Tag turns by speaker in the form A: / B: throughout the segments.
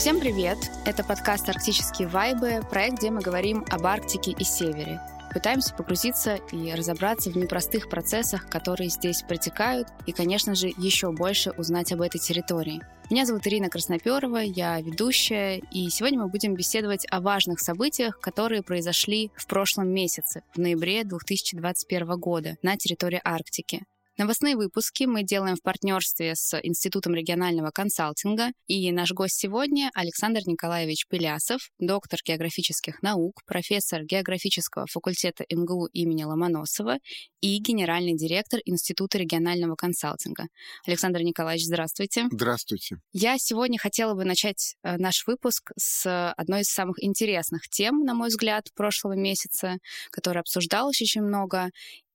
A: Всем привет! Это подкаст «Арктические вайбы», проект, где мы говорим об Арктике и Севере. Пытаемся погрузиться и разобраться в непростых процессах, которые здесь протекают, и, конечно же, еще больше узнать об этой территории. Меня зовут Ирина Красноперова, я ведущая, и сегодня мы будем беседовать о важных событиях, которые произошли в прошлом месяце, в ноябре 2021 года на территории Арктики. Новостные выпуски мы делаем в партнерстве с Институтом регионального консалтинга. И наш гость сегодня Александр Николаевич Пелясов, доктор географических наук, профессор географического факультета МГУ имени Ломоносова и генеральный директор Института регионального консалтинга. Александр Николаевич, здравствуйте.
B: Здравствуйте.
A: Я сегодня хотела бы начать э, наш выпуск с одной из самых интересных тем, на мой взгляд, прошлого месяца, которая обсуждалась очень много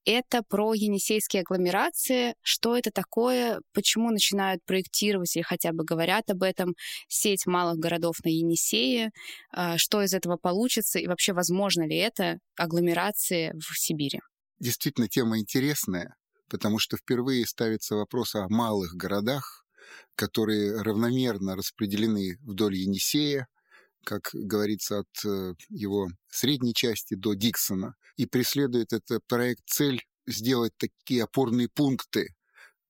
A: это про енисейские агломерации. Что это такое? Почему начинают проектировать или хотя бы говорят об этом сеть малых городов на Енисее? А, что из этого получится? И вообще, возможно ли это агломерации в Сибири?
B: Действительно, тема интересная, потому что впервые ставится вопрос о малых городах, которые равномерно распределены вдоль Енисея, как говорится, от э, его средней части до Диксона. И преследует этот проект цель сделать такие опорные пункты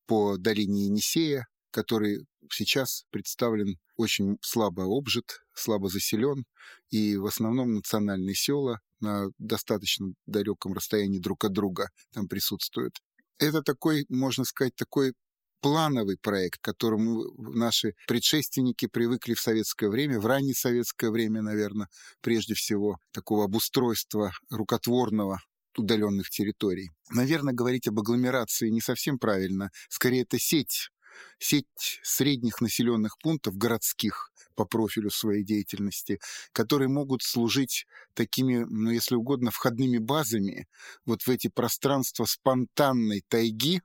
B: по долине Енисея, который сейчас представлен очень слабо обжит, слабо заселен, и в основном национальные села на достаточно далеком расстоянии друг от друга там присутствуют. Это такой, можно сказать, такой плановый проект, к которому наши предшественники привыкли в советское время, в раннее советское время, наверное, прежде всего, такого обустройства рукотворного удаленных территорий. Наверное, говорить об агломерации не совсем правильно. Скорее, это сеть, сеть средних населенных пунктов, городских, по профилю своей деятельности, которые могут служить такими, ну, если угодно, входными базами вот в эти пространства спонтанной тайги,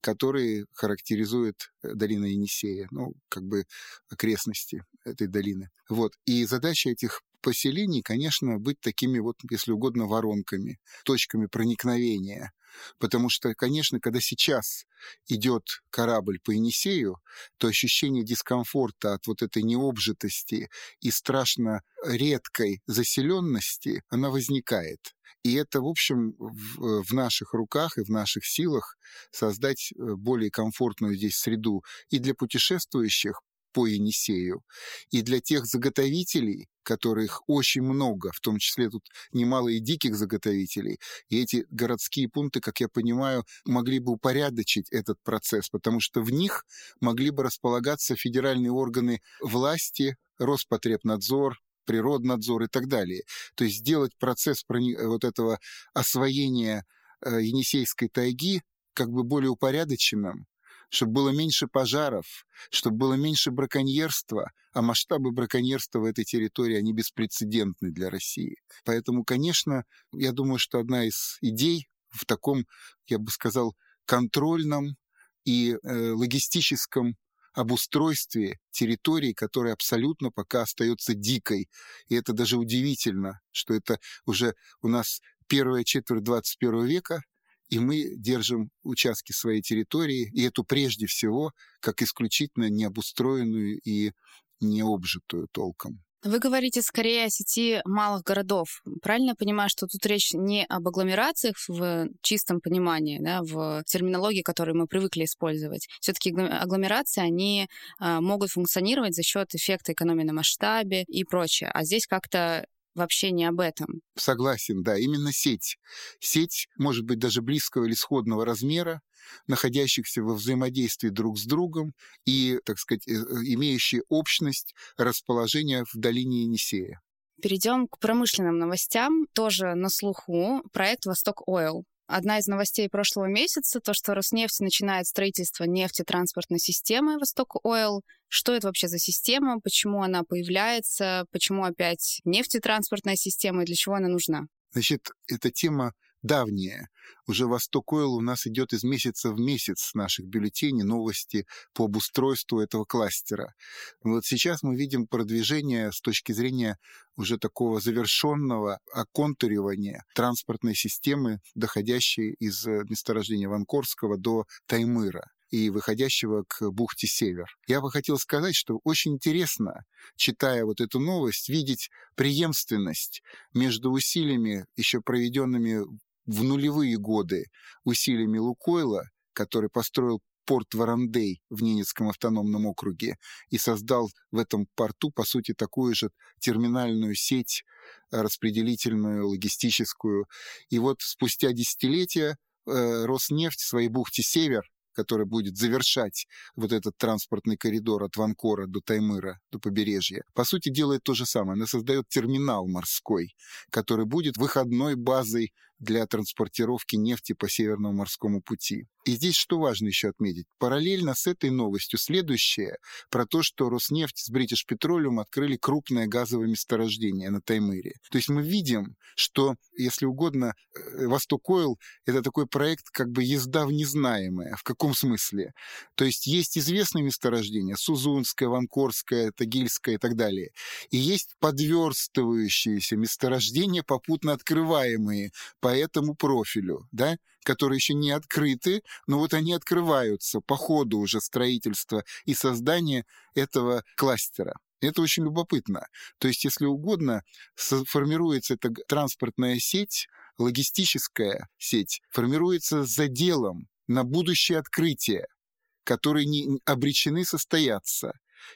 B: которые характеризуют э, долину Енисея, ну, как бы окрестности этой долины. Вот. И задача этих поселений, конечно, быть такими вот, если угодно, воронками, точками проникновения. Потому что, конечно, когда сейчас идет корабль по Енисею, то ощущение дискомфорта от вот этой необжитости и страшно редкой заселенности, она возникает. И это, в общем, в, в наших руках и в наших силах создать э, более комфортную здесь среду и для путешествующих по Енисею, и для тех заготовителей, которых очень много, в том числе тут немало и диких заготовителей, и эти городские пункты, как я понимаю, могли бы упорядочить этот процесс, потому что в них могли бы располагаться федеральные органы власти, Роспотребнадзор, природнадзор и так далее. То есть сделать процесс вот этого освоения э, Енисейской тайги как бы более упорядоченным, чтобы было меньше пожаров, чтобы было меньше браконьерства, а масштабы браконьерства в этой территории, они беспрецедентны для России. Поэтому, конечно, я думаю, что одна из идей в таком, я бы сказал, контрольном и э, логистическом обустройстве территории, которая абсолютно пока остается дикой. И это даже удивительно, что это уже у нас первая четверть 21 века, и мы держим участки своей территории, и эту прежде всего как исключительно необустроенную и необжитую толком.
A: Вы говорите скорее о сети малых городов. Правильно я понимаю, что тут речь не об агломерациях в чистом понимании, да, в терминологии, которую мы привыкли использовать. Все-таки агломерации, они а, могут функционировать за счет эффекта экономии на масштабе и прочее. А здесь как-то вообще не об этом.
B: Согласен, да, именно сеть. Сеть может быть даже близкого или сходного размера, находящихся во взаимодействии друг с другом и, так сказать, э, э, имеющие общность расположения в долине Енисея.
A: Перейдем к промышленным новостям. Тоже на слуху проект «Восток Ойл». Одна из новостей прошлого месяца, то, что Роснефть начинает строительство нефтетранспортной системы «Восток Ойл». Что это вообще за система, почему она появляется, почему опять нефтетранспортная система и для чего она нужна?
B: Значит, эта тема давнее. Уже «Восток Ойл» у нас идет из месяца в месяц наших бюллетеней новости по обустройству этого кластера. Вот сейчас мы видим продвижение с точки зрения уже такого завершенного оконтуривания транспортной системы, доходящей из э, месторождения Ванкорского до Таймыра. и выходящего к бухте Север. Я бы хотел сказать, что очень интересно, читая вот эту новость, видеть преемственность между усилиями, еще проведенными в нулевые годы, усилиями Лукойла, который построил порт Варандей в Ненецком автономном округе и создал в этом порту, по сути, такую же терминальную сеть распределительную, логистическую. И вот спустя десятилетия э, Роснефть в своей бухте «Север» который будет завершать вот этот транспортный коридор от Ванкора до Таймыра, до побережья, по сути делает то же самое. Она создает терминал морской, который будет выходной базой для транспортировки нефти по Северному морскому пути. И здесь что важно еще отметить? Параллельно с этой новостью следующее про то, что Роснефть с British Petroleum открыли крупное газовое месторождение на Таймыре. То есть мы видим, что, если угодно, э, Восток Ойл — это такой проект как бы езда в незнаемое. В каком смысле? То есть есть известные месторождения — Сузунское, Ванкорское, Тагильское и так далее. И есть подверстывающиеся месторождения, попутно открываемые по этому профилю, да, которые еще не открыты, но вот они открываются по ходу уже строительства и создания этого кластера. Это очень любопытно. То есть, если угодно, формируется эта транспортная сеть, логистическая сеть, формируется заделом на будущее открытие, которые не обречены состояться.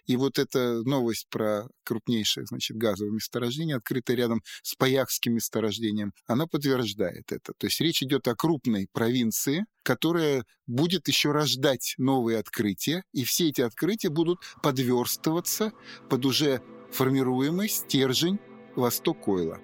B: И вот эта новость про крупнейшее, значит, газовое месторождение, открытое рядом с Паякским месторождением, она подтверждает это. То есть речь идет о крупной провинции, которая будет еще рождать новые открытия, и все эти открытия будут подверстываться под уже формируемый стержень Восток Ойла.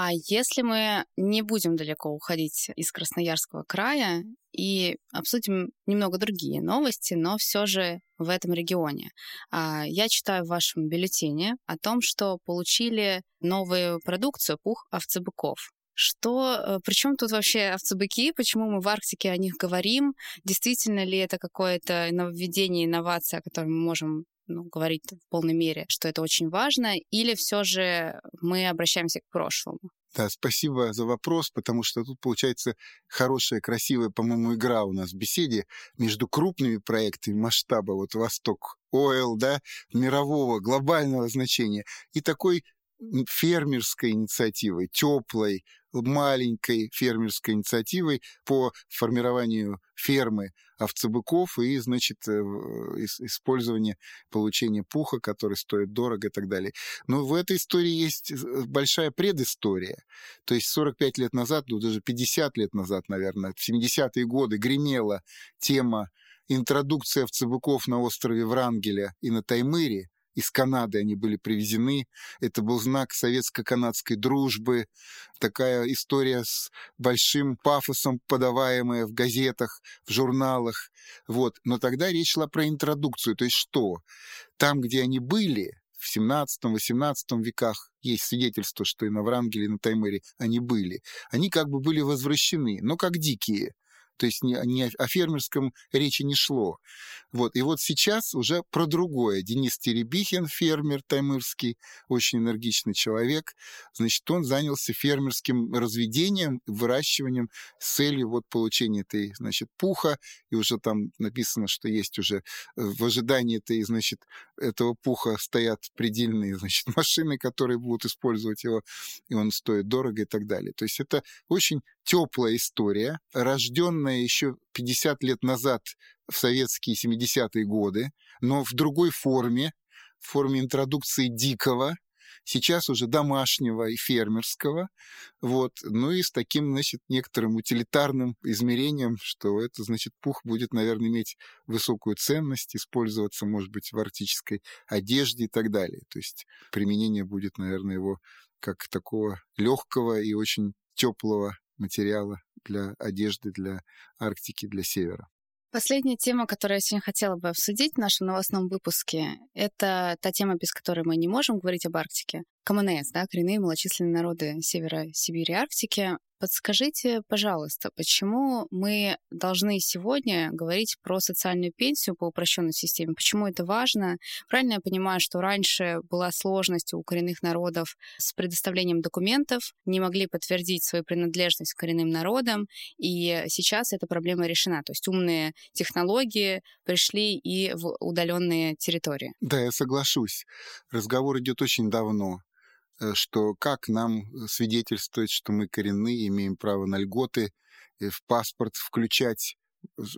A: А если мы не будем далеко уходить из Красноярского края и обсудим немного другие новости, но все же в этом регионе. А, я читаю в вашем бюллетене о том, что получили новую продукцию пух овцебыков. Что, э, причем тут вообще овцебыки, почему мы в Арктике о них говорим, действительно ли это какое-то нововведение, инновация, о которой мы можем ну, говорить в полной мере, что это очень важно, или все же мы обращаемся к прошлому?
B: Да, спасибо за вопрос, потому что тут получается хорошая, красивая, по-моему, игра у нас в беседе между крупными проектами масштаба, вот Восток Ойл, да, мирового, глобального значения, и такой фермерской инициативой, теплой, маленькой фермерской инициативой по формированию фермы овцебыков и, значит, э, использование получения пуха, который стоит дорого и так далее. Но в этой истории есть э, большая предыстория. То есть 45 лет назад, ну даже 50 лет назад, наверное, в 70-е годы гремела тема интродукция овцебыков на острове Врангеля и на Таймыре, из Канады они были привезены. Это был знак советско-канадской дружбы. Такая история с большим пафосом, подаваемая в газетах, в журналах. Вот. Но тогда речь шла про интродукцию. То есть что? Там, где они были, в 17-18 веках есть свидетельство, что и на Врангеле, и на Таймыре они были. Они как бы были возвращены, но как дикие. То есть не, не о фермерском речи не шло. Вот. И вот сейчас уже про другое. Денис Теребихин, фермер таймырский, очень энергичный человек, значит, он занялся фермерским разведением, выращиванием с целью вот получения этой, значит, пуха, и уже там написано, что есть уже э, в ожидании этой, значит, этого пуха стоят предельные, значит, машины, которые будут использовать его, и он стоит дорого и так далее. То есть это очень теплая история, рожденная еще 50 лет назад в советские 70-е годы, но в другой форме, в форме интродукции дикого, сейчас уже домашнего и фермерского, вот, ну и с таким, значит, некоторым утилитарным измерением, что это, значит, пух будет, наверное, иметь высокую ценность, использоваться, может быть, в арктической одежде и так далее. То есть применение будет, наверное, его как такого легкого и очень теплого материала для одежды, для Арктики, для Севера.
A: Последняя тема, которую я сегодня хотела бы обсудить в нашем новостном выпуске, это та тема, без которой мы не можем говорить об Арктике. КМНС, да, коренные малочисленные народы Севера Сибири и Арктики. Подскажите, пожалуйста, почему мы должны сегодня говорить про социальную пенсию по упрощенной системе? Почему это важно? Правильно я понимаю, что раньше была сложность у коренных народов с предоставлением документов, не могли подтвердить свою принадлежность к коренным народам, и сейчас эта проблема решена. То есть умные технологии пришли и в удаленные территории.
B: Да, я соглашусь. Разговор идет очень давно. Э, что как нам э, свидетельствовать, что мы коренные, имеем право на льготы, в паспорт включать.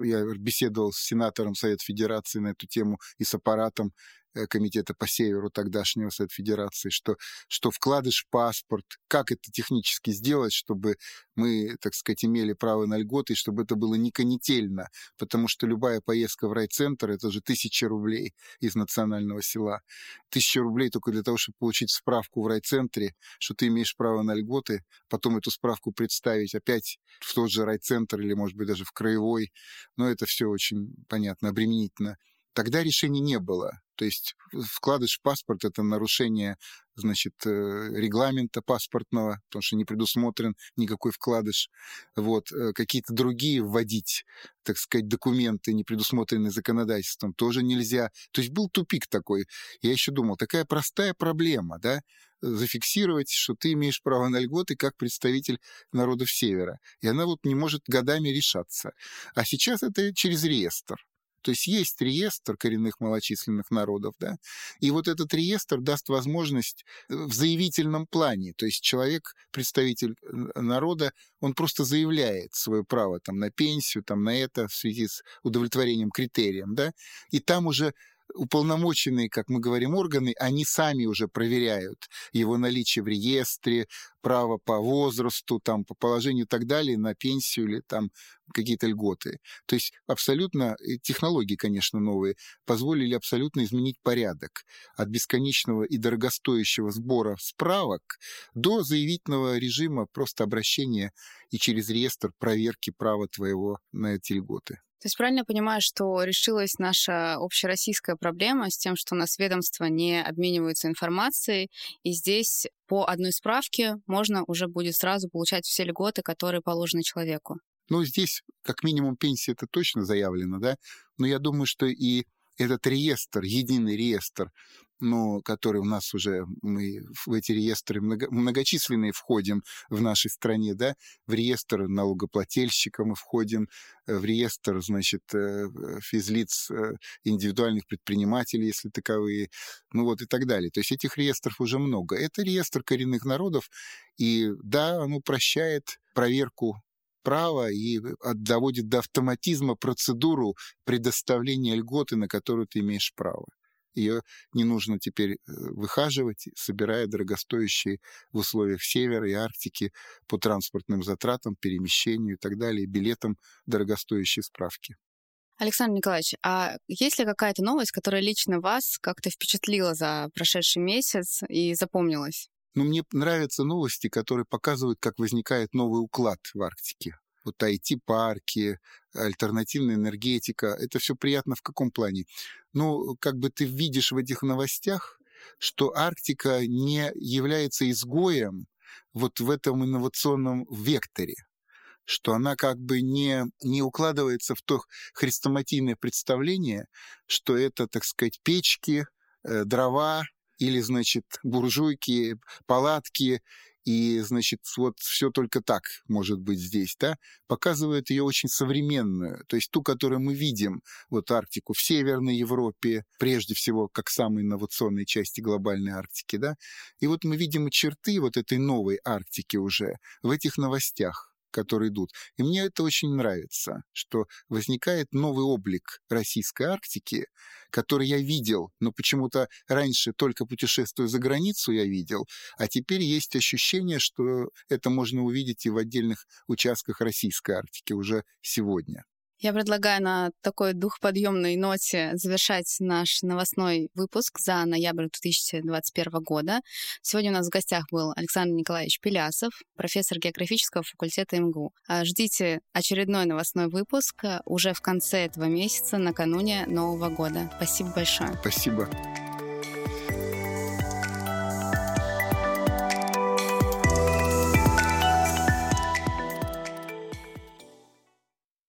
B: Я беседовал с сенатором Совета Федерации на эту тему и с аппаратом Э, комитета по северу тогдашнего Совета Федерации, что, что вкладыш в паспорт, как это технически сделать, чтобы мы, так сказать, имели право на льготы, и чтобы это было не конетельно, потому что любая поездка в райцентр — это же тысяча рублей из национального села. Тысяча рублей только для того, чтобы получить справку в райцентре, что ты имеешь право на льготы, потом эту справку представить опять в тот же райцентр или, может быть, даже в краевой. Но это все очень, понятно, обременительно. Тогда решений не было. То есть вкладыш в паспорт — это нарушение значит, э, регламента паспортного, потому что не предусмотрен никакой вкладыш. Вот. Э, какие-то другие вводить, так сказать, документы, не предусмотренные законодательством, тоже нельзя. То есть был тупик такой. Я еще думал, такая простая проблема, да, зафиксировать, что ты имеешь право на льготы как представитель народов Севера. И она вот не может годами решаться. А сейчас это через реестр. То есть есть реестр коренных малочисленных народов, да, и вот этот реестр даст возможность э, в заявительном плане, то есть человек, представитель э, народа, он просто заявляет свое право там на пенсию, там на это в связи с удовлетворением критериям, да, и там уже уполномоченные, как мы говорим, органы, они сами уже проверяют его наличие в реестре, право по возрасту, там, по положению и так далее, на пенсию или там какие-то льготы. То есть абсолютно, технологии, конечно, новые, позволили абсолютно изменить порядок от бесконечного и дорогостоящего сбора справок до заявительного режима просто обращения и через реестр проверки права твоего на эти льготы.
A: То есть правильно понимаю, что решилась наша общероссийская проблема с тем, что у нас ведомства не обмениваются информацией, и здесь по одной справке можно уже будет сразу получать все льготы, которые положены человеку.
B: Ну, здесь как минимум пенсия это точно заявлено, да, но я думаю, что и этот реестр, единый реестр но который у нас уже, мы в эти реестры много, многочисленные входим в нашей стране, да, в реестр налогоплательщика мы входим, э, в реестр, значит, э, физлиц э, индивидуальных предпринимателей, если таковые, ну вот и так далее. То есть этих реестров уже много. Это реестр коренных народов, и да, оно прощает проверку права и доводит до автоматизма процедуру предоставления льготы, на которую ты имеешь право. Ее не нужно теперь э, выхаживать, собирая дорогостоящие в условиях Севера и Арктики по транспортным затратам, перемещению и так далее, билетам дорогостоящие справки.
A: Александр Николаевич, а есть ли какая-то новость, которая лично вас как-то впечатлила за прошедший месяц и запомнилась?
B: Ну, мне нравятся новости, которые показывают, как возникает новый уклад в Арктике вот IT-парки, альтернативная энергетика. Это все приятно в каком плане? Ну, как бы ты видишь в этих новостях, что Арктика не является изгоем вот в этом инновационном векторе что она как бы не, не укладывается в то хрестоматийное представление, что это, так сказать, печки, э, дрова или, значит, буржуйки, палатки и, значит, вот все только так может быть здесь, да, показывает ее очень современную, то есть ту, которую мы видим, вот Арктику в Северной Европе, прежде всего, как самой инновационной части глобальной Арктики, да, и вот мы видим черты вот этой новой Арктики уже в этих новостях которые идут. И мне это очень нравится, что возникает новый облик российской Арктики, который я видел, но почему-то раньше только путешествуя за границу я видел, а теперь есть ощущение, что это можно увидеть и в отдельных участках российской Арктики уже сегодня.
A: Я предлагаю на такой духоподъемной ноте завершать наш новостной выпуск за ноябрь 2021 года. Сегодня у нас в гостях был Александр Николаевич Пелясов, профессор географического факультета МГУ. А ждите очередной новостной выпуск уже в конце этого месяца, накануне Нового года. Спасибо большое.
B: Спасибо.